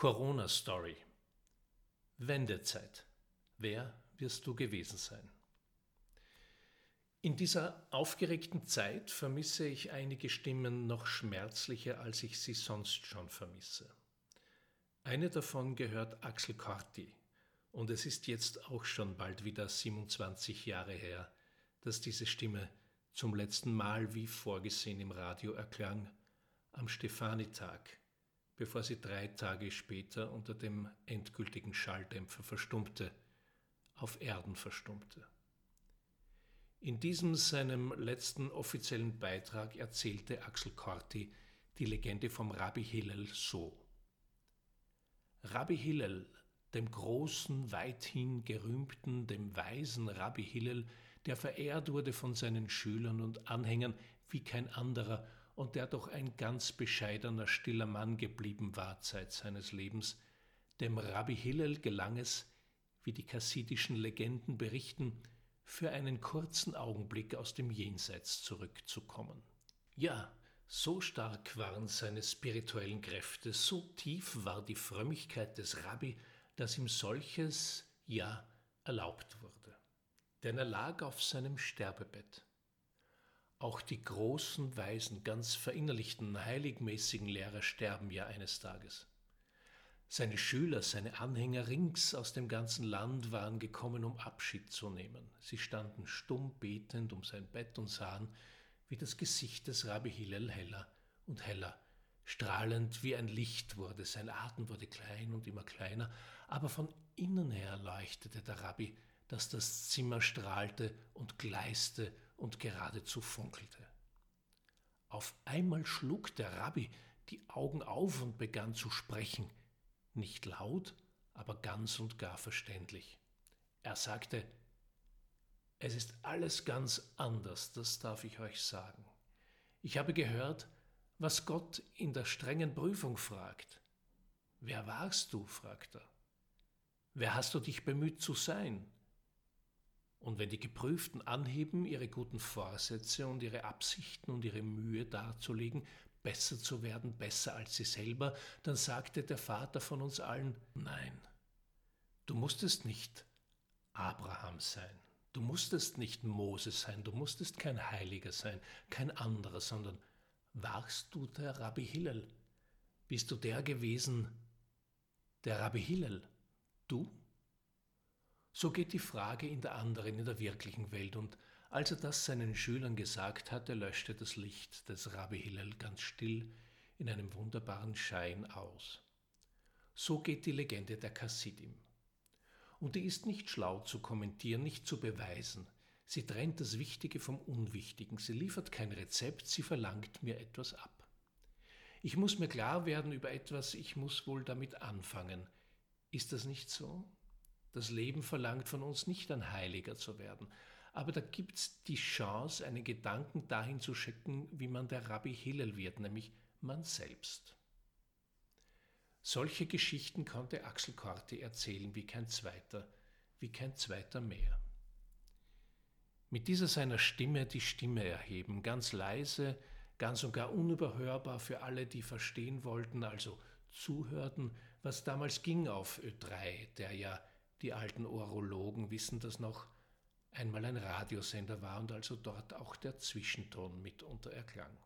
Corona Story. Wendezeit. Wer wirst du gewesen sein? In dieser aufgeregten Zeit vermisse ich einige Stimmen noch schmerzlicher, als ich sie sonst schon vermisse. Eine davon gehört Axel Corti, und es ist jetzt auch schon bald wieder 27 Jahre her, dass diese Stimme zum letzten Mal wie vorgesehen im Radio erklang, am Stefanitag bevor sie drei Tage später unter dem endgültigen Schalldämpfer verstummte, auf Erden verstummte. In diesem seinem letzten offiziellen Beitrag erzählte Axel Corti die Legende vom Rabbi Hillel so. Rabbi Hillel, dem großen, weithin gerühmten, dem weisen Rabbi Hillel, der verehrt wurde von seinen Schülern und Anhängern wie kein anderer und der doch ein ganz bescheidener, stiller Mann geblieben war Zeit seines Lebens, dem Rabbi Hillel gelang es, wie die chassidischen Legenden berichten, für einen kurzen Augenblick aus dem Jenseits zurückzukommen. Ja, so stark waren seine spirituellen Kräfte, so tief war die Frömmigkeit des Rabbi, dass ihm solches ja erlaubt wurde. Denn er lag auf seinem Sterbebett. Auch die großen, weisen, ganz verinnerlichten, heiligmäßigen Lehrer sterben ja eines Tages. Seine Schüler, seine Anhänger rings aus dem ganzen Land waren gekommen, um Abschied zu nehmen. Sie standen stumm betend um sein Bett und sahen, wie das Gesicht des Rabbi Hillel heller und heller, strahlend wie ein Licht wurde. Sein Atem wurde klein und immer kleiner, aber von innen her leuchtete der Rabbi, dass das Zimmer strahlte und gleiste und geradezu funkelte. Auf einmal schlug der Rabbi die Augen auf und begann zu sprechen, nicht laut, aber ganz und gar verständlich. Er sagte, es ist alles ganz anders, das darf ich euch sagen. Ich habe gehört, was Gott in der strengen Prüfung fragt. Wer warst du? fragt er. Wer hast du dich bemüht zu sein? Und wenn die Geprüften anheben, ihre guten Vorsätze und ihre Absichten und ihre Mühe darzulegen, besser zu werden, besser als sie selber, dann sagte der Vater von uns allen, nein, du musstest nicht Abraham sein, du musstest nicht Moses sein, du musstest kein Heiliger sein, kein anderer, sondern warst du der Rabbi Hillel? Bist du der gewesen, der Rabbi Hillel? Du? So geht die Frage in der anderen, in der wirklichen Welt, und als er das seinen Schülern gesagt hatte, löschte das Licht des Rabbi Hillel ganz still in einem wunderbaren Schein aus. So geht die Legende der Chassidim. Und die ist nicht schlau zu kommentieren, nicht zu beweisen. Sie trennt das Wichtige vom Unwichtigen. Sie liefert kein Rezept, sie verlangt mir etwas ab. Ich muss mir klar werden über etwas, ich muss wohl damit anfangen. Ist das nicht so? Das Leben verlangt von uns nicht ein Heiliger zu werden, aber da gibt es die Chance, einen Gedanken dahin zu schicken, wie man der Rabbi Hillel wird, nämlich man selbst. Solche Geschichten konnte Axel Korte erzählen wie kein zweiter, wie kein zweiter mehr. Mit dieser seiner Stimme die Stimme erheben, ganz leise, ganz und gar unüberhörbar für alle, die verstehen wollten, also zuhörten, was damals ging auf Ö3, der ja die alten Orologen wissen das noch, einmal ein Radiosender war und also dort auch der Zwischenton mitunter erklang.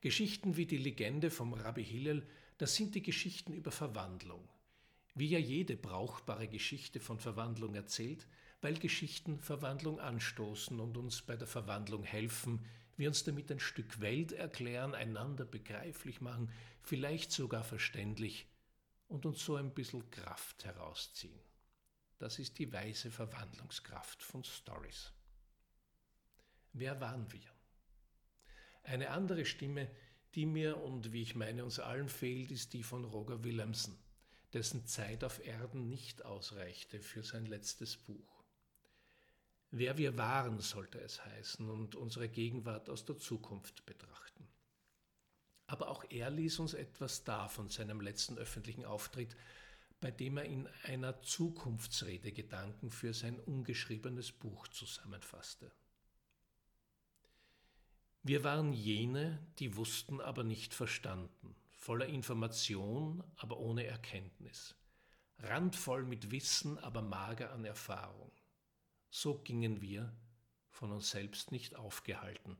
Geschichten wie die Legende vom Rabbi Hillel, das sind die Geschichten über Verwandlung. Wie ja jede brauchbare Geschichte von Verwandlung erzählt, weil Geschichten Verwandlung anstoßen und uns bei der Verwandlung helfen, wir uns damit ein Stück Welt erklären, einander begreiflich machen, vielleicht sogar verständlich und uns so ein bisschen Kraft herausziehen. Das ist die weise Verwandlungskraft von Stories. Wer waren wir? Eine andere Stimme, die mir und wie ich meine uns allen fehlt, ist die von Roger Willemsen, dessen Zeit auf Erden nicht ausreichte für sein letztes Buch. Wer wir waren, sollte es heißen, und unsere Gegenwart aus der Zukunft betrachten. Aber auch er ließ uns etwas da von seinem letzten öffentlichen Auftritt, bei dem er in einer Zukunftsrede Gedanken für sein ungeschriebenes Buch zusammenfasste. Wir waren jene, die wussten, aber nicht verstanden, voller Information, aber ohne Erkenntnis, randvoll mit Wissen, aber mager an Erfahrung. So gingen wir, von uns selbst nicht aufgehalten,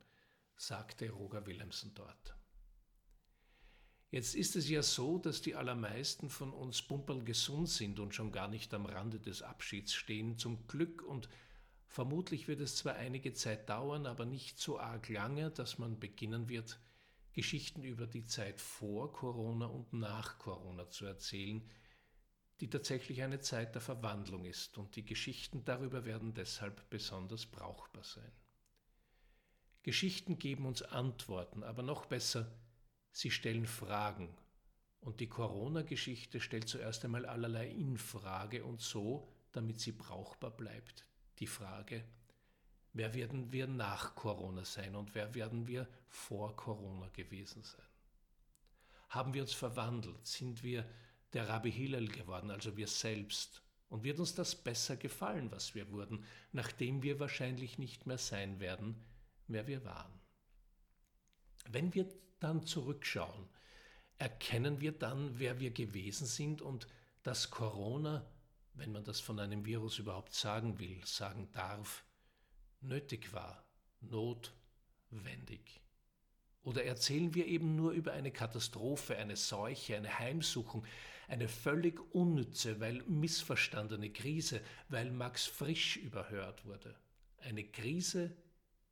sagte Roger Willemsen dort. Jetzt ist es ja so, dass die allermeisten von uns pumperl gesund sind und schon gar nicht am Rande des Abschieds stehen, zum Glück und vermutlich wird es zwar einige Zeit dauern, aber nicht so arg lange, dass man beginnen wird, Geschichten über die Zeit vor Corona und nach Corona zu erzählen, die tatsächlich eine Zeit der Verwandlung ist und die Geschichten darüber werden deshalb besonders brauchbar sein. Geschichten geben uns Antworten, aber noch besser, sie stellen Fragen. Und die Corona-Geschichte stellt zuerst einmal allerlei in Frage und so, damit sie brauchbar bleibt, die Frage, wer werden wir nach Corona sein und wer werden wir vor Corona gewesen sein? Haben wir uns verwandelt? Sind wir der Rabbi Hillel geworden, also wir selbst? Und wird uns das besser gefallen, was wir wurden, nachdem wir wahrscheinlich nicht mehr sein werden, wer wir waren? Wenn wir dann zurückschauen, erkennen wir dann, wer wir gewesen sind und dass Corona, wenn man das von einem Virus überhaupt sagen will, sagen darf, nötig war, notwendig. Oder erzählen wir eben nur über eine Katastrophe, eine Seuche, eine Heimsuchung, eine völlig unnütze, weil missverstandene Krise, weil Max Frisch überhört wurde. Eine Krise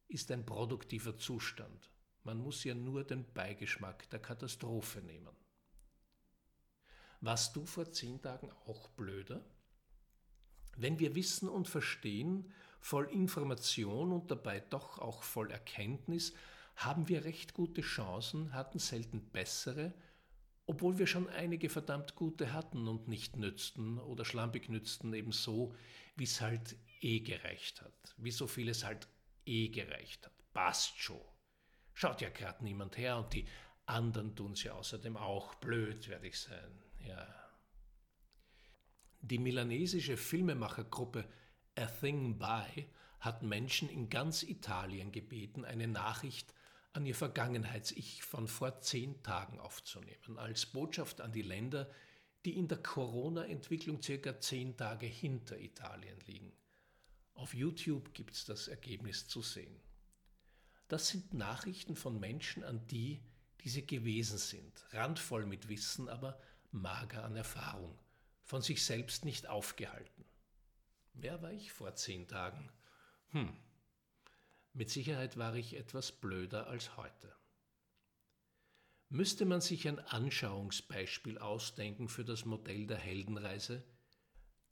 ist ein produktiver Zustand. Man muss ja nur den Beigeschmack der Katastrophe nehmen. Warst du vor zehn Tagen auch blöder? Wenn wir wissen und verstehen, voll Information und dabei doch auch voll Erkenntnis, haben wir recht gute Chancen, hatten selten bessere, obwohl wir schon einige verdammt gute hatten und nicht nützten oder schlampig nützten, eben so, wie es halt eh gereicht hat, wie so vieles halt eh gereicht hat. Passt schon. Schaut ja gerade niemand her und die anderen tun's ja außerdem auch. Blöd werde ich sein, ja. Die milanesische Filmemachergruppe A Thing By hat Menschen in ganz Italien gebeten, eine Nachricht an ihr Vergangenheits-Ich von vor zehn Tagen aufzunehmen, als Botschaft an die Länder, die in der Corona-Entwicklung circa zehn Tage hinter Italien liegen. Auf YouTube gibt's das Ergebnis zu sehen. Das sind Nachrichten von Menschen an die, sie gewesen sind, randvoll mit Wissen, aber mager an Erfahrung, von sich selbst nicht aufgehalten. Wer war ich vor zehn Tagen? Hm, mit Sicherheit war ich etwas blöder als heute. Müsste man sich ein Anschauungsbeispiel ausdenken für das Modell der Heldenreise?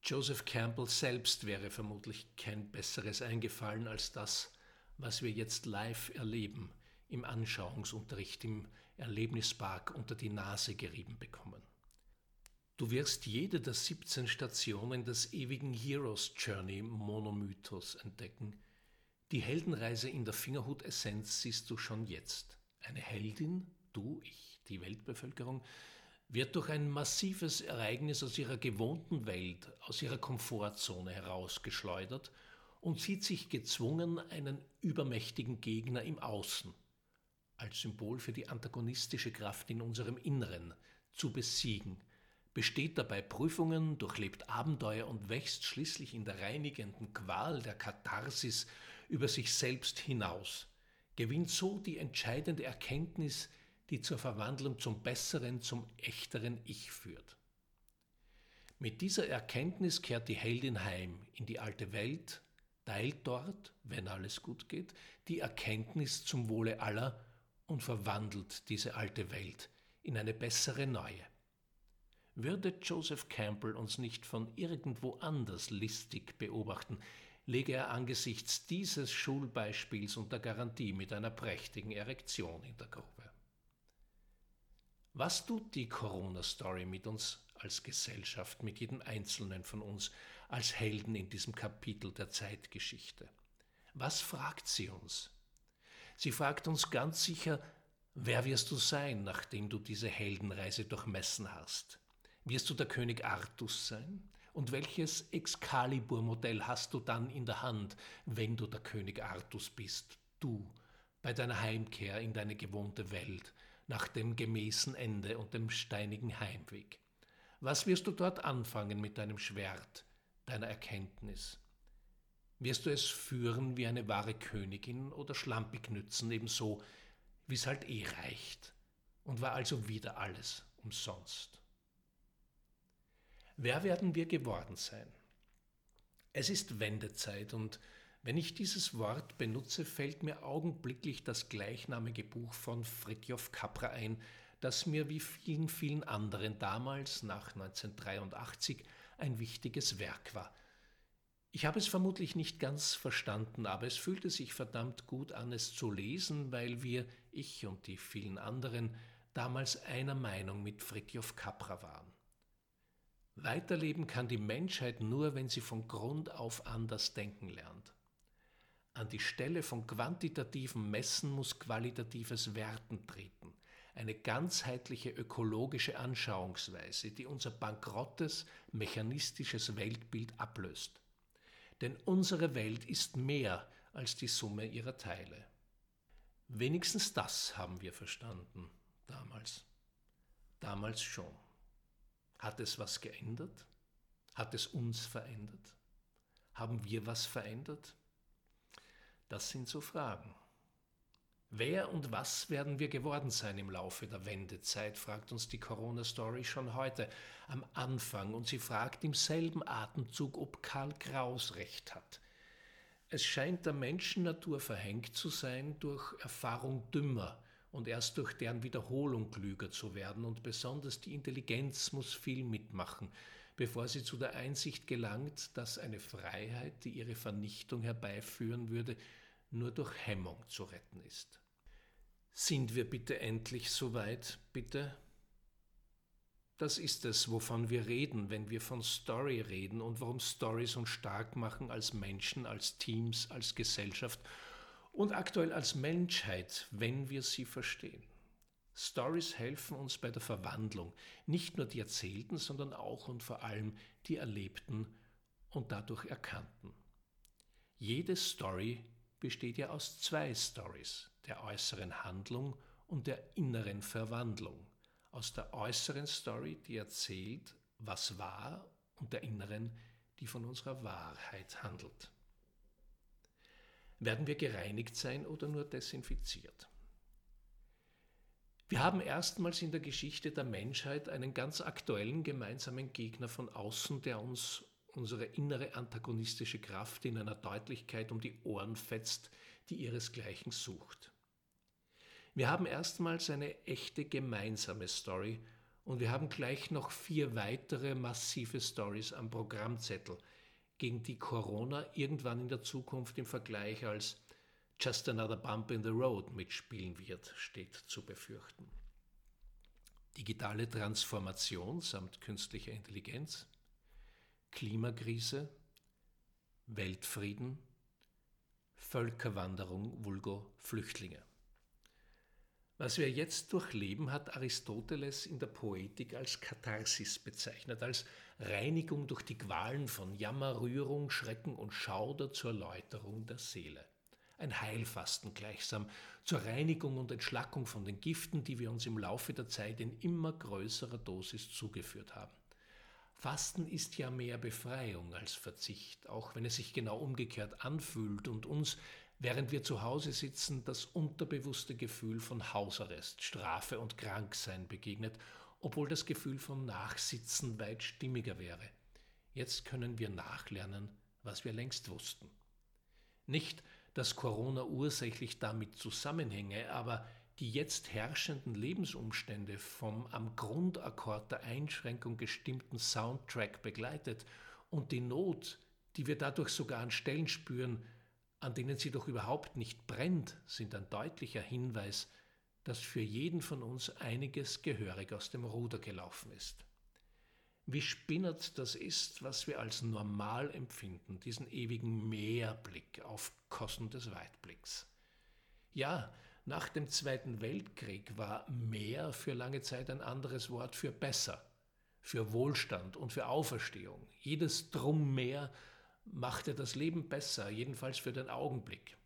Joseph Campbell selbst wäre vermutlich kein besseres eingefallen als das, was wir jetzt live erleben, im Anschauungsunterricht, im Erlebnispark unter die Nase gerieben bekommen. Du wirst jede der 17 Stationen des ewigen Heroes Journey Monomythos entdecken. Die Heldenreise in der Fingerhut-Essenz siehst du schon jetzt. Eine Heldin, du, ich, die Weltbevölkerung, wird durch ein massives Ereignis aus ihrer gewohnten Welt, aus ihrer Komfortzone herausgeschleudert und sieht sich gezwungen, einen übermächtigen Gegner im Außen, als Symbol für die antagonistische Kraft in unserem Inneren, zu besiegen, besteht dabei Prüfungen, durchlebt Abenteuer und wächst schließlich in der reinigenden Qual der Katharsis über sich selbst hinaus, gewinnt so die entscheidende Erkenntnis, die zur Verwandlung zum besseren, zum echteren Ich führt. Mit dieser Erkenntnis kehrt die Heldin heim in die alte Welt, teilt dort, wenn alles gut geht, die Erkenntnis zum Wohle aller und verwandelt diese alte Welt in eine bessere neue. Würde Joseph Campbell uns nicht von irgendwo anders listig beobachten, lege er angesichts dieses Schulbeispiels unter Garantie mit einer prächtigen Erektion in der Grube. Was tut die Corona-Story mit uns als Gesellschaft, mit jedem Einzelnen von uns, als Helden in diesem Kapitel der Zeitgeschichte. Was fragt sie uns? Sie fragt uns ganz sicher, wer wirst du sein, nachdem du diese Heldenreise durchmessen hast? Wirst du der König Artus sein? Und welches Excalibur-Modell hast du dann in der Hand, wenn du der König Artus bist, du, bei deiner Heimkehr in deine gewohnte Welt, nach dem gemäßen Ende und dem steinigen Heimweg? Was wirst du dort anfangen mit deinem Schwert, deiner Erkenntnis? Wirst du es führen wie eine wahre Königin oder schlampig nützen, ebenso wie es halt eh reicht? Und war also wieder alles umsonst. Wer werden wir geworden sein? Es ist Wendezeit und wenn ich dieses Wort benutze, fällt mir augenblicklich das gleichnamige Buch von Fritjof Capra ein, das mir wie vielen, vielen anderen damals nach 1983 ein wichtiges Werk war. Ich habe es vermutlich nicht ganz verstanden, aber es fühlte sich verdammt gut an, es zu lesen, weil wir, ich und die vielen anderen, damals einer Meinung mit Fritjof Capra waren. Weiterleben kann die Menschheit nur, wenn sie von Grund auf anders denken lernt. An die Stelle von quantitativen Messen muss qualitatives Werten treten, eine ganzheitliche ökologische Anschauungsweise, die unser bankrottes, mechanistisches Weltbild ablöst. Denn unsere Welt ist mehr als die Summe ihrer Teile. Wenigstens das haben wir verstanden damals. Damals schon. Hat es was geändert? Hat es uns verändert? Haben wir was verändert? Das sind so Fragen. Wer und was werden wir geworden sein im Laufe der Wendezeit, fragt uns die Corona-Story schon heute am Anfang und sie fragt im selben Atemzug, ob Karl Kraus recht hat. Es scheint der Menschennatur verhängt zu sein, durch Erfahrung dümmer und erst durch deren Wiederholung klüger zu werden und besonders die Intelligenz muss viel mitmachen, bevor sie zu der Einsicht gelangt, dass eine Freiheit, die ihre Vernichtung herbeiführen würde, nur durch Hemmung zu retten ist. Sind wir bitte endlich so weit, bitte? Das ist es, wovon wir reden, wenn wir von Story reden und warum Stories uns stark machen als Menschen, als Teams, als Gesellschaft und aktuell als Menschheit, wenn wir sie verstehen. Stories helfen uns bei der Verwandlung, nicht nur die erzählten, sondern auch und vor allem die erlebten und dadurch erkannten. Jede Story besteht ja aus zwei Stories, der äußeren Handlung und der inneren Verwandlung. Aus der äußeren Story, die erzählt, was war, und der inneren, die von unserer Wahrheit handelt. Werden wir gereinigt sein oder nur desinfiziert? Wir haben erstmals in der Geschichte der Menschheit einen ganz aktuellen gemeinsamen Gegner von außen, der uns unsere innere antagonistische Kraft in einer Deutlichkeit um die Ohren fetzt, die ihresgleichen sucht. Wir haben erstmals eine echte gemeinsame Story und wir haben gleich noch vier weitere massive Stories am Programmzettel, gegen die Corona irgendwann in der Zukunft im Vergleich als Just Another Bump in the Road mitspielen wird, steht zu befürchten. Digitale Transformation samt künstlicher Intelligenz, Klimakrise, Weltfrieden, Völkerwanderung, vulgo Flüchtlinge. Was wir jetzt durchleben, hat Aristoteles in der Poetik als Katharsis bezeichnet, als Reinigung durch die Qualen von Jammer, Rührung, Schrecken und Schauder zur Läuterung der Seele. Ein Heilfasten gleichsam zur Reinigung und Entschlackung von den Giften, die wir uns im Laufe der Zeit in immer größerer Dosis zugeführt haben. Fasten ist ja mehr Befreiung als Verzicht, auch wenn es sich genau umgekehrt anfühlt und uns, während wir zu Hause sitzen, das unterbewusste Gefühl von Hausarrest, Strafe und Kranksein begegnet, obwohl das Gefühl von Nachsitzen weit stimmiger wäre. Jetzt können wir nachlernen, was wir längst wussten. Nicht, dass Corona ursächlich damit zusammenhänge, aber die jetzt herrschenden Lebensumstände vom am Grundakkord der Einschränkung gestimmten Soundtrack begleitet und die Not, die wir dadurch sogar an Stellen spüren, an denen sie doch überhaupt nicht brennt, sind ein deutlicher Hinweis, dass für jeden von uns einiges gehörig aus dem Ruder gelaufen ist. Wie spinnert das ist, was wir als normal empfinden, diesen ewigen Mehrblick auf Kosten des Weitblicks. Ja, nach dem Zweiten Weltkrieg war mehr für lange Zeit ein anderes Wort für besser, für Wohlstand und für Auferstehung. Jedes Drum mehr machte das Leben besser, jedenfalls für den Augenblick.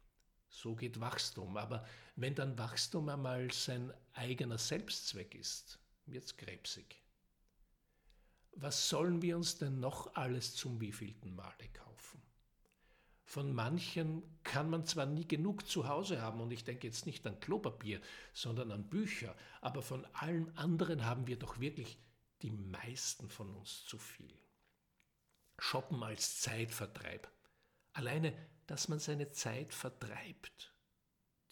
So geht Wachstum. Aber wenn dann Wachstum einmal sein eigener Selbstzweck ist, wird's krebsig. Was sollen wir uns denn noch alles zum wievielten Male kaufen? Von manchen kann man zwar nie genug zu Hause haben, und ich denke jetzt nicht an Klopapier, sondern an Bücher, aber von allen anderen haben wir doch wirklich die meisten von uns zu viel. Shoppen als Zeitvertreib. Alleine, dass man seine Zeit vertreibt.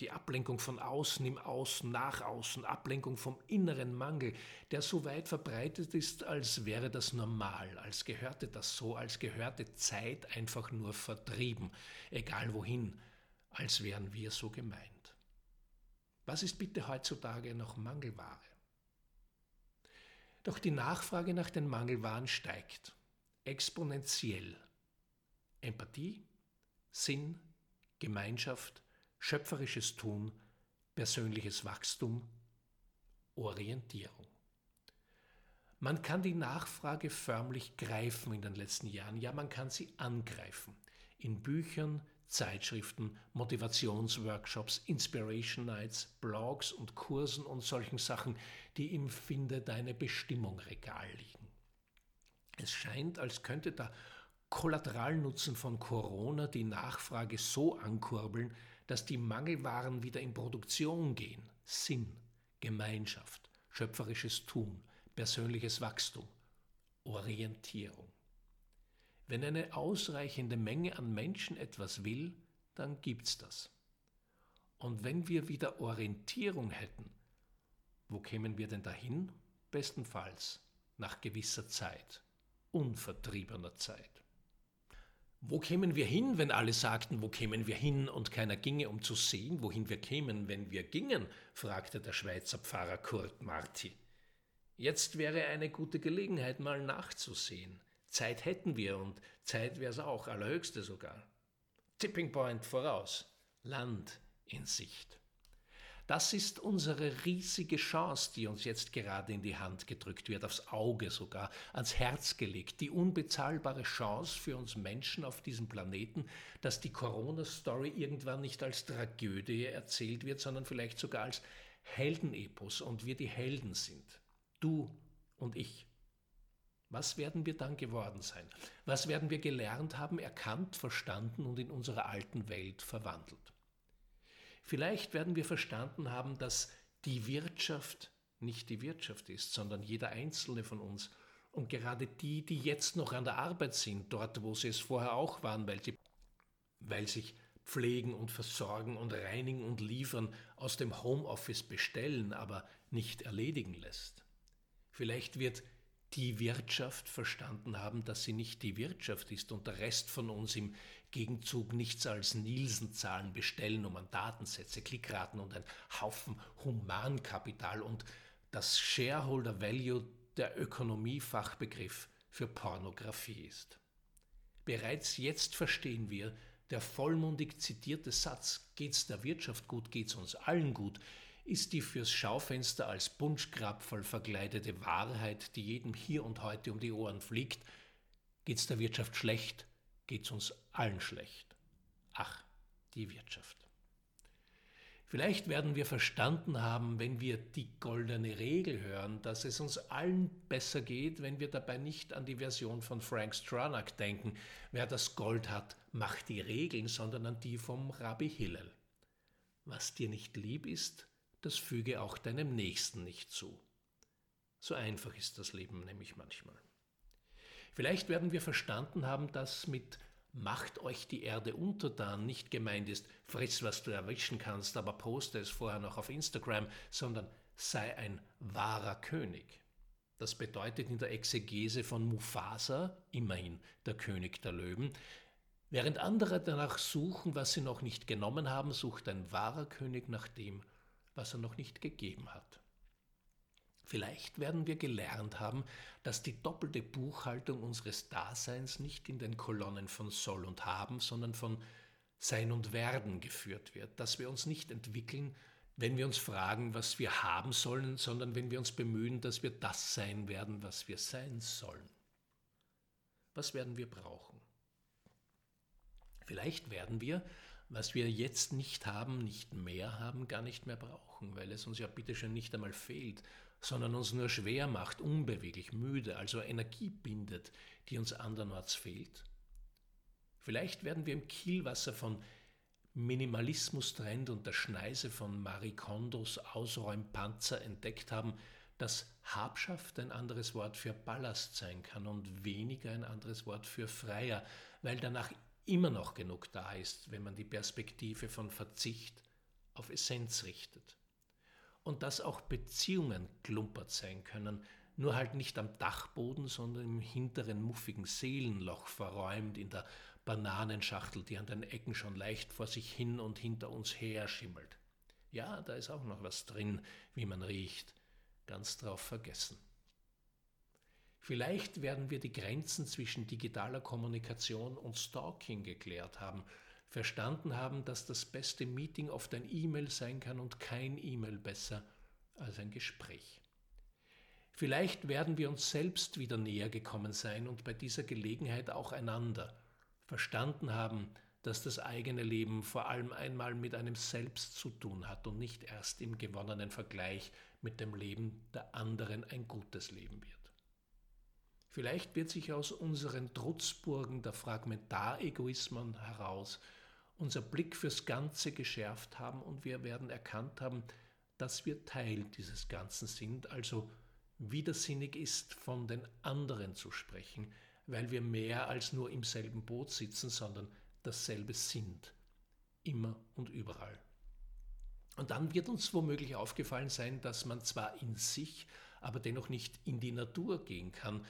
Die Ablenkung von außen im Außen nach außen, Ablenkung vom inneren Mangel, der so weit verbreitet ist, als wäre das normal, als gehörte das so, als gehörte Zeit einfach nur vertrieben, egal wohin, als wären wir so gemeint. Was ist bitte heutzutage noch Mangelware? Doch die Nachfrage nach den Mangelwaren steigt, exponentiell. Empathie, Sinn, Gemeinschaft, schöpferisches Tun, persönliches Wachstum, Orientierung. Man kann die Nachfrage förmlich greifen in den letzten Jahren, ja man kann sie angreifen. In Büchern, Zeitschriften, Motivationsworkshops, Inspiration Nights, Blogs und Kursen und solchen Sachen, die im Finde deine Bestimmung Regal liegen. Es scheint, als könnte der Kollateralnutzen von Corona die Nachfrage so ankurbeln, dass die Mangelwaren wieder in Produktion gehen. Sinn, Gemeinschaft, schöpferisches Tun, persönliches Wachstum, Orientierung. Wenn eine ausreichende Menge an Menschen etwas will, dann gibt's das. Und wenn wir wieder Orientierung hätten, wo kämen wir denn dahin? Bestenfalls nach gewisser Zeit, unvertriebener Zeit. Wo kämen wir hin, wenn alle sagten, wo kämen wir hin und keiner ginge, um zu sehen, wohin wir kämen, wenn wir gingen? fragte der Schweizer Pfarrer Kurt Marti. Jetzt wäre eine gute Gelegenheit, mal nachzusehen. Zeit hätten wir und Zeit wär's auch, allerhöchste sogar. Tipping Point voraus, Land in Sicht. Das ist unsere riesige Chance, die uns jetzt gerade in die Hand gedrückt wird, aufs Auge sogar, ans Herz gelegt. Die unbezahlbare Chance für uns Menschen auf diesem Planeten, dass die Corona-Story irgendwann nicht als Tragödie erzählt wird, sondern vielleicht sogar als Heldenepos und wir die Helden sind. Du und ich. Was werden wir dann geworden sein? Was werden wir gelernt haben, erkannt, verstanden und in unserer alten Welt verwandelt? Vielleicht werden wir verstanden haben, dass die Wirtschaft nicht die Wirtschaft ist, sondern jeder einzelne von uns. Und gerade die, die jetzt noch an der Arbeit sind, dort, wo sie es vorher auch waren, weil sie, weil sich pflegen und versorgen und reinigen und liefern, aus dem Homeoffice bestellen, aber nicht erledigen lässt. Vielleicht wird die Wirtschaft verstanden haben, dass sie nicht die Wirtschaft ist und der Rest von uns im Gegenzug nichts als Nielsen-Zahlen bestellen, um an Datensätze, Klickraten und ein Haufen Humankapital und das Shareholder Value der Ökonomiefachbegriff für Pornografie ist. Bereits jetzt verstehen wir, der vollmundig zitierte Satz Geht's der Wirtschaft gut, geht's uns allen gut, ist die fürs Schaufenster als Bunschkrapferl verkleidete Wahrheit, die jedem hier und heute um die Ohren fliegt. Geht's der Wirtschaft schlecht, geht's uns allen schlecht. Ach, die Wirtschaft. Vielleicht werden wir verstanden haben, wenn wir die goldene Regel hören, dass es uns allen besser geht, wenn wir dabei nicht an die Version von Frank Stronach denken, wer das Gold hat, macht die Regeln, sondern an die vom Rabbi Hillel. Was dir nicht lieb ist, das füge auch deinem Nächsten nicht zu. So einfach ist das Leben nämlich manchmal. Vielleicht werden wir verstanden haben, dass mit Macht euch die Erde untertan nicht gemeint ist, friss, was du erwischen kannst, aber poste es vorher noch auf Instagram, sondern sei ein wahrer König. Das bedeutet in der Exegese von Mufasa, immerhin der König der Löwen, während andere danach suchen, was sie noch nicht genommen haben, sucht ein wahrer König nach dem, was er noch nicht gegeben hat. Vielleicht werden wir gelernt haben, dass die doppelte Buchhaltung unseres Daseins nicht in den Kolonnen von Soll und Haben, sondern von Sein und Werden geführt wird, dass wir uns nicht entwickeln, wenn wir uns fragen, was wir haben sollen, sondern wenn wir uns bemühen, dass wir das sein werden, was wir sein sollen. Was werden wir brauchen? Vielleicht werden wir, was wir jetzt nicht haben, nicht mehr haben, gar nicht mehr brauchen, weil es uns ja bitteschön nicht einmal fehlt, sondern uns nur schwer macht, unbeweglich, müde, also Energie bindet, die uns andernorts fehlt? Vielleicht werden wir im Kielwasser von Minimalismus-Trend und der Schneise von Marie Kondos Ausräumpanzer entdeckt haben, dass Habschaft ein anderes Wort für Ballast sein kann und weniger ein anderes Wort für Freier, weil danach immer noch genug da ist, wenn man die Perspektive von Verzicht auf Essenz richtet. Und dass auch Beziehungen klumpert sein können, nur halt nicht am Dachboden, sondern im hinteren muffigen Seelenloch verräumt in der Bananenschachtel, die an den Ecken schon leicht vor sich hin und hinter uns her schimmelt. Ja, da ist auch noch was drin, wie man riecht, ganz drauf vergessen. Vielleicht werden wir die Grenzen zwischen digitaler Kommunikation und Stalking geklärt haben, verstanden haben, dass das beste Meeting oft ein E-Mail sein kann und kein E-Mail besser als ein Gespräch. Vielleicht werden wir uns selbst wieder näher gekommen sein und bei dieser Gelegenheit auch einander verstanden haben, dass das eigene Leben vor allem einmal mit einem selbst zu tun hat und nicht erst im gewonnenen Vergleich mit dem Leben der anderen ein gutes Leben wird. Vielleicht wird sich aus unseren Trutzburgen der Fragmentaregoismen heraus unser Blick fürs Ganze geschärft haben und wir werden erkannt haben, dass wir Teil dieses Ganzen sind, also widersinnig ist, von den anderen zu sprechen, weil wir mehr als nur im selben Boot sitzen, sondern dasselbe sind, immer und überall. Und dann wird uns womöglich aufgefallen sein, dass man zwar in sich, aber dennoch nicht in die Natur gehen kann,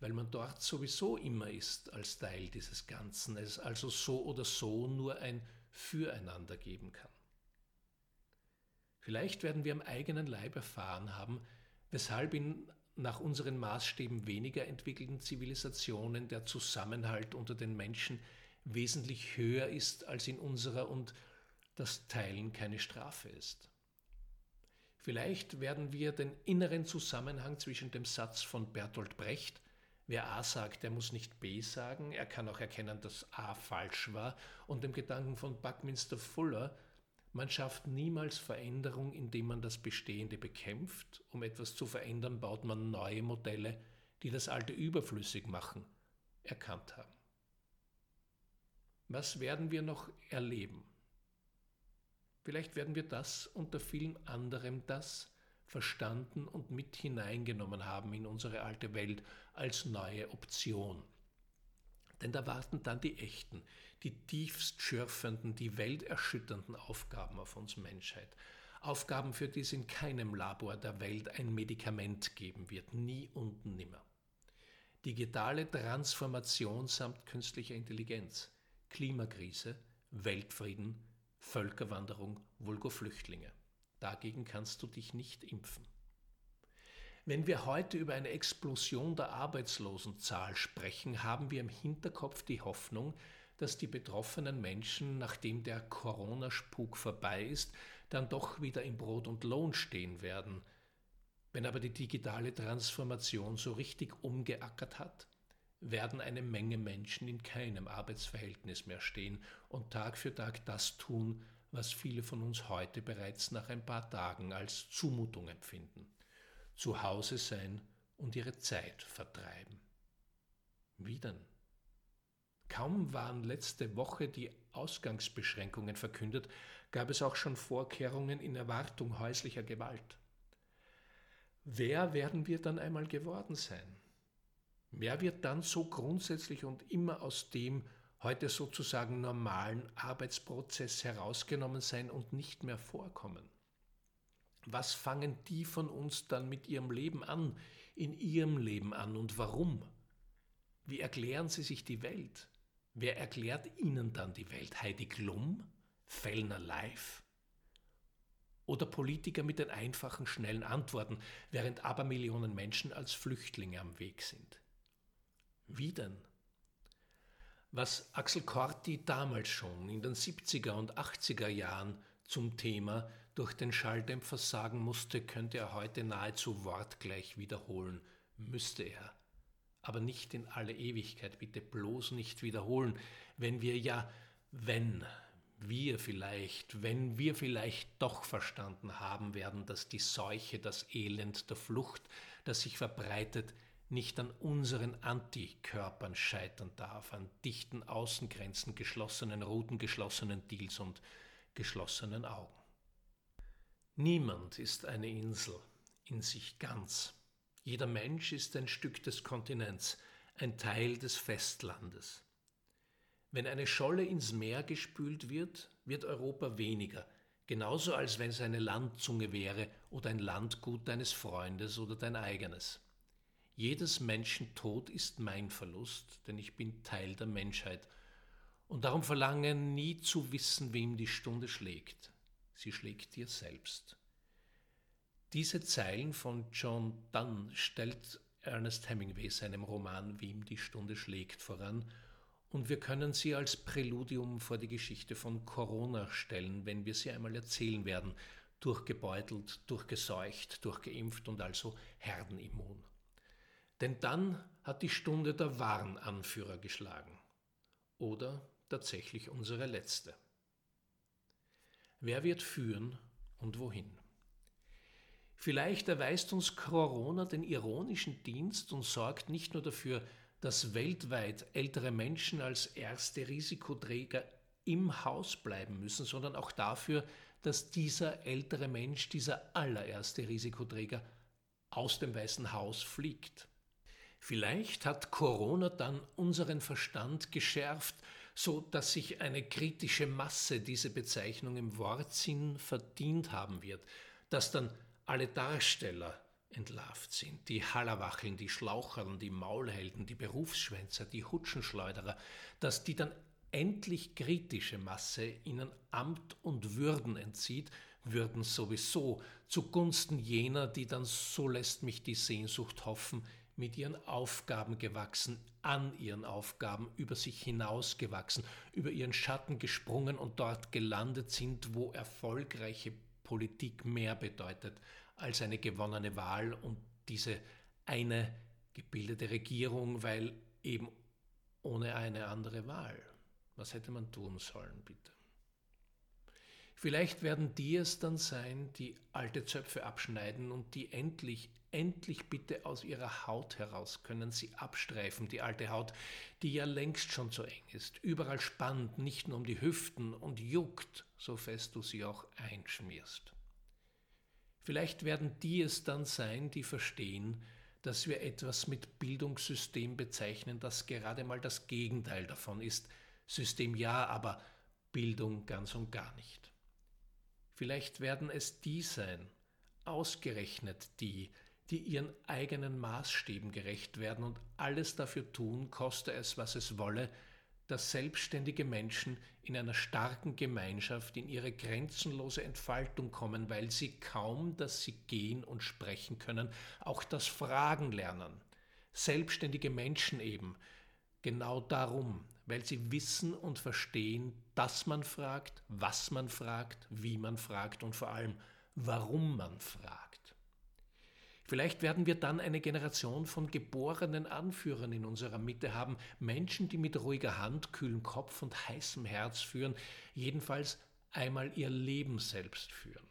weil man dort sowieso immer ist als Teil dieses Ganzen, es also so oder so nur ein Füreinander geben kann. Vielleicht werden wir am eigenen Leib erfahren haben, weshalb in nach unseren Maßstäben weniger entwickelten Zivilisationen der Zusammenhalt unter den Menschen wesentlich höher ist als in unserer und das Teilen keine Strafe ist. Vielleicht werden wir den inneren Zusammenhang zwischen dem Satz von Bertolt Brecht Wer A sagt, der muss nicht B sagen. Er kann auch erkennen, dass A falsch war. Und dem Gedanken von Buckminster Fuller, man schafft niemals Veränderung, indem man das Bestehende bekämpft. Um etwas zu verändern, baut man neue Modelle, die das Alte überflüssig machen, erkannt haben. Was werden wir noch erleben? Vielleicht werden wir das unter vielen anderem das, verstanden und mit hineingenommen haben in unsere alte Welt als neue Option. Denn da warten dann die echten, die tiefst schürfenden, die welterschütternden Aufgaben auf uns Menschheit. Aufgaben, für die es in keinem Labor der Welt ein Medikament geben wird, nie und nimmer. Digitale Transformation samt künstlicher Intelligenz, Klimakrise, Weltfrieden, Völkerwanderung, Vulgo-Flüchtlinge. Dagegen kannst du dich nicht impfen. Wenn wir heute über eine Explosion der Arbeitslosenzahl sprechen, haben wir im Hinterkopf die Hoffnung, dass die betroffenen Menschen, nachdem der Corona-Spuk vorbei ist, dann doch wieder im Brot und Lohn stehen werden. Wenn aber die digitale Transformation so richtig umgeackert hat, werden eine Menge Menschen in keinem Arbeitsverhältnis mehr stehen und Tag für Tag das tun, was viele von uns heute bereits nach ein paar Tagen als Zumutung empfinden. Zu Hause sein und ihre Zeit vertreiben. Wie denn? Kaum waren letzte Woche die Ausgangsbeschränkungen verkündet, gab es auch schon Vorkehrungen in Erwartung häuslicher Gewalt. Wer werden wir dann einmal geworden sein? Wer wird dann so grundsätzlich und immer aus dem heute sozusagen normalen Arbeitsprozess herausgenommen sein und nicht mehr vorkommen? Was fangen die von uns dann mit ihrem Leben an, in ihrem Leben an und warum? Wie erklären sie sich die Welt? Wer erklärt ihnen dann die Welt? Heidi Klum? Fellner Live? Oder Politiker mit den einfachen, schnellen Antworten, während Abermillionen Menschen als Flüchtlinge am Weg sind? Wie denn? Was Axel Corti damals schon in den 70er und 80er Jahren zum Thema durch den Schalldämpfer sagen musste, könnte er heute nahezu wortgleich wiederholen, müsste er. Aber nicht in alle Ewigkeit, bitte bloß nicht wiederholen, wenn wir ja, wenn wir vielleicht, wenn wir vielleicht doch verstanden haben werden, dass die Seuche, das Elend der Flucht, das sich verbreitet, nicht an unseren Antikörpern scheitern darf, an dichten Außengrenzen, geschlossenen Routen, geschlossenen Deals und geschlossenen Augen. Niemand ist eine Insel in sich ganz. Jeder Mensch ist ein Stück des Kontinents, ein Teil des Festlandes. Wenn eine Scholle ins Meer gespült wird, wird Europa weniger, genauso als wenn es eine Landzunge wäre oder ein Landgut deines Freundes oder dein eigenes. Jedes Menschen Tod ist mein Verlust, denn ich bin Teil der Menschheit und darum verlange nie zu wissen, wem die Stunde schlägt. Sie schlägt dir selbst. Diese Zeilen von John Donne stellt Ernest Hemingway seinem Roman Wem die Stunde schlägt voran und wir können sie als Präludium vor die Geschichte von Corona stellen, wenn wir sie einmal erzählen werden, durchgebeutelt, durchgeseucht, durchgeimpft und also herdenimmun. Denn dann hat die Stunde der wahren Anführer geschlagen. Oder tatsächlich unsere letzte. Wer wird führen und wohin? Vielleicht erweist uns Corona den ironischen Dienst und sorgt nicht nur dafür, dass weltweit ältere Menschen als erste Risikoträger im Haus bleiben müssen, sondern auch dafür, dass dieser ältere Mensch, dieser allererste Risikoträger aus dem Weißen Haus fliegt. Vielleicht hat Corona dann unseren Verstand geschärft, so dass sich eine kritische Masse diese Bezeichnung im Wortsinn verdient haben wird, dass dann alle Darsteller entlarvt sind. Die Hallerwacheln, die Schlaucherln, die Maulhelden, die Berufsschwänzer, die Hutschenschleuderer, dass die dann endlich kritische Masse ihnen Amt und Würden entzieht, würden sowieso zugunsten jener, die dann, so lässt mich die Sehnsucht hoffen, mit ihren Aufgaben gewachsen, an ihren Aufgaben, über sich hinausgewachsen, über ihren Schatten gesprungen und dort gelandet sind, wo erfolgreiche Politik mehr bedeutet als eine gewonnene Wahl und diese eine gebildete Regierung, weil eben ohne eine andere Wahl. Was hätte man tun sollen, bitte? Vielleicht werden die es dann sein, die alte Zöpfe abschneiden und die endlich, endlich bitte aus ihrer Haut heraus können sie abstreifen, die alte Haut, die ja längst schon so eng ist, überall spannt, nicht nur um die Hüften und juckt, so fest du sie auch einschmierst. Vielleicht werden die es dann sein, die verstehen, dass wir etwas mit Bildungssystem bezeichnen, das gerade mal das Gegenteil davon ist. System ja, aber Bildung ganz und gar nicht. Vielleicht werden es die sein, ausgerechnet die, die ihren eigenen Maßstäben gerecht werden und alles dafür tun, koste es, was es wolle, dass selbstständige Menschen in einer starken Gemeinschaft in ihre grenzenlose Entfaltung kommen, weil sie kaum, dass sie gehen und sprechen können, auch das Fragen lernen. Selbstständige Menschen eben, genau darum, weil sie wissen und verstehen, dass man fragt, was man fragt, wie man fragt und vor allem, warum man fragt. Vielleicht werden wir dann eine Generation von geborenen Anführern in unserer Mitte haben, Menschen, die mit ruhiger Hand, kühlem Kopf und heißem Herz führen, jedenfalls einmal ihr Leben selbst führen.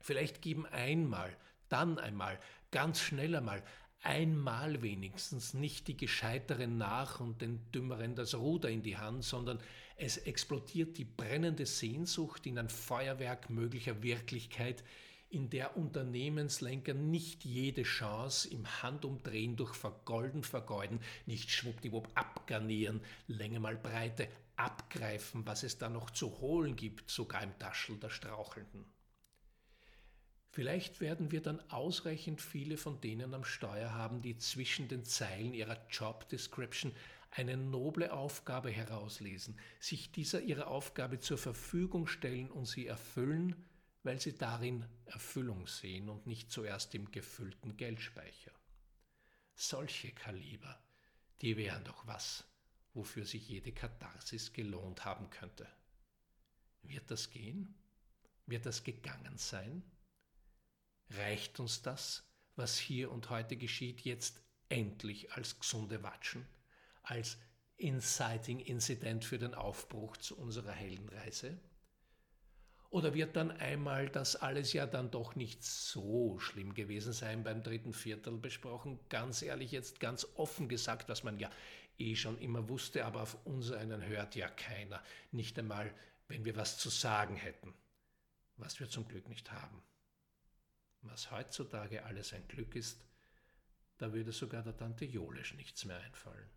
Vielleicht geben einmal, dann einmal, ganz schnell einmal, einmal wenigstens nicht die Gescheiteren nach und den Dümmeren das Ruder in die Hand, sondern es explodiert die brennende Sehnsucht in ein Feuerwerk möglicher Wirklichkeit, in der Unternehmenslenker nicht jede Chance im Handumdrehen durch Vergolden vergeuden, nicht schwuppdiwupp abgarnieren, Länge mal Breite abgreifen, was es da noch zu holen gibt, sogar im Taschel der Strauchelnden. Vielleicht werden wir dann ausreichend viele von denen am Steuer haben, die zwischen den Zeilen ihrer Job Description eine noble Aufgabe herauslesen, sich dieser ihrer Aufgabe zur Verfügung stellen und sie erfüllen, weil sie darin Erfüllung sehen und nicht zuerst im gefüllten Geldspeicher. Solche Kaliber, die wären doch was, wofür sich jede Katharsis gelohnt haben könnte. Wird das gehen? Wird das gegangen sein? Reicht uns das, was hier und heute geschieht, jetzt endlich als gesunde Watschen, als Inciting Incident für den Aufbruch zu unserer Heldenreise? Oder wird dann einmal das alles ja dann doch nicht so schlimm gewesen sein beim dritten Viertel besprochen? Ganz ehrlich, jetzt ganz offen gesagt, was man ja eh schon immer wusste, aber auf uns einen hört ja keiner. Nicht einmal, wenn wir was zu sagen hätten. Was wir zum Glück nicht haben. Was heutzutage alles ein Glück ist, da würde sogar der Tante Jolesch nichts mehr einfallen.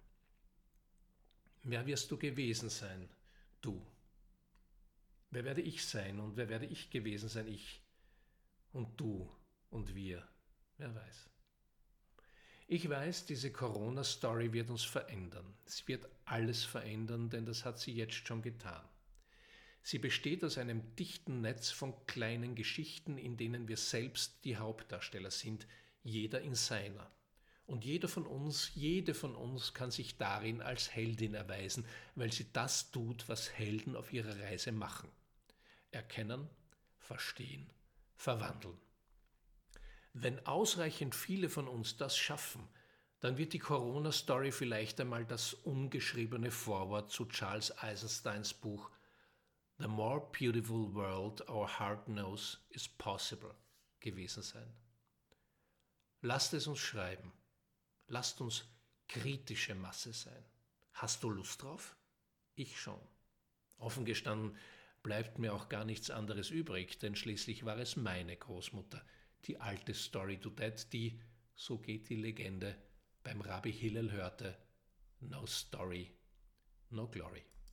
Wer wirst du gewesen sein, du? Wer werde ich sein und wer werde ich gewesen sein, ich und du und wir? Wer weiß. Ich weiß, diese Corona-Story wird uns verändern. Es wird alles verändern, denn das hat sie jetzt schon getan. Sie besteht aus einem dichten Netz von kleinen Geschichten, in denen wir selbst die Hauptdarsteller sind, jeder in seiner. Und jeder von uns, jede von uns kann sich darin als Heldin erweisen, weil sie das tut, was Helden auf ihrer Reise machen. Erkennen, verstehen, verwandeln. Wenn ausreichend viele von uns das schaffen, dann wird die Corona-Story vielleicht einmal das ungeschriebene Vorwort zu Charles Eisensteins Buch The More Beautiful World Our Heart Knows is Possible gewesen sein. Lasst es uns schreiben. Lasst uns kritische Masse sein. Hast du Lust drauf? Ich schon. Offen gestanden bleibt mir auch gar nichts anderes übrig, denn schließlich war es meine Großmutter, die alte Story to Dead, die, so geht die Legende, beim Rabbi Hillel hörte, No Story, no Glory.